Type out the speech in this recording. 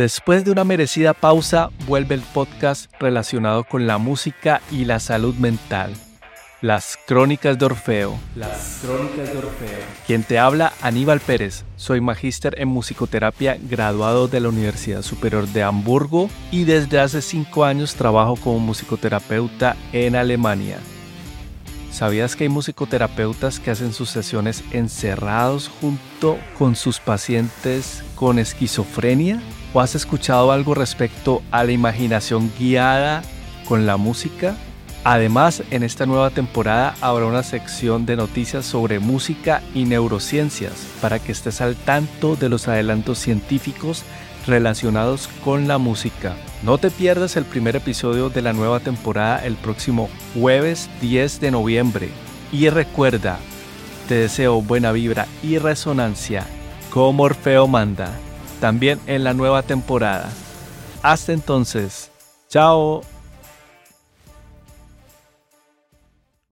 Después de una merecida pausa, vuelve el podcast relacionado con la música y la salud mental. Las Crónicas de Orfeo. Las Crónicas de Orfeo. Quien te habla, Aníbal Pérez. Soy magíster en musicoterapia graduado de la Universidad Superior de Hamburgo y desde hace cinco años trabajo como musicoterapeuta en Alemania. ¿Sabías que hay musicoterapeutas que hacen sus sesiones encerrados junto con sus pacientes con esquizofrenia? ¿O has escuchado algo respecto a la imaginación guiada con la música? Además, en esta nueva temporada habrá una sección de noticias sobre música y neurociencias para que estés al tanto de los adelantos científicos relacionados con la música. No te pierdas el primer episodio de la nueva temporada el próximo jueves 10 de noviembre. Y recuerda, te deseo buena vibra y resonancia como Orfeo manda, también en la nueva temporada. Hasta entonces, chao.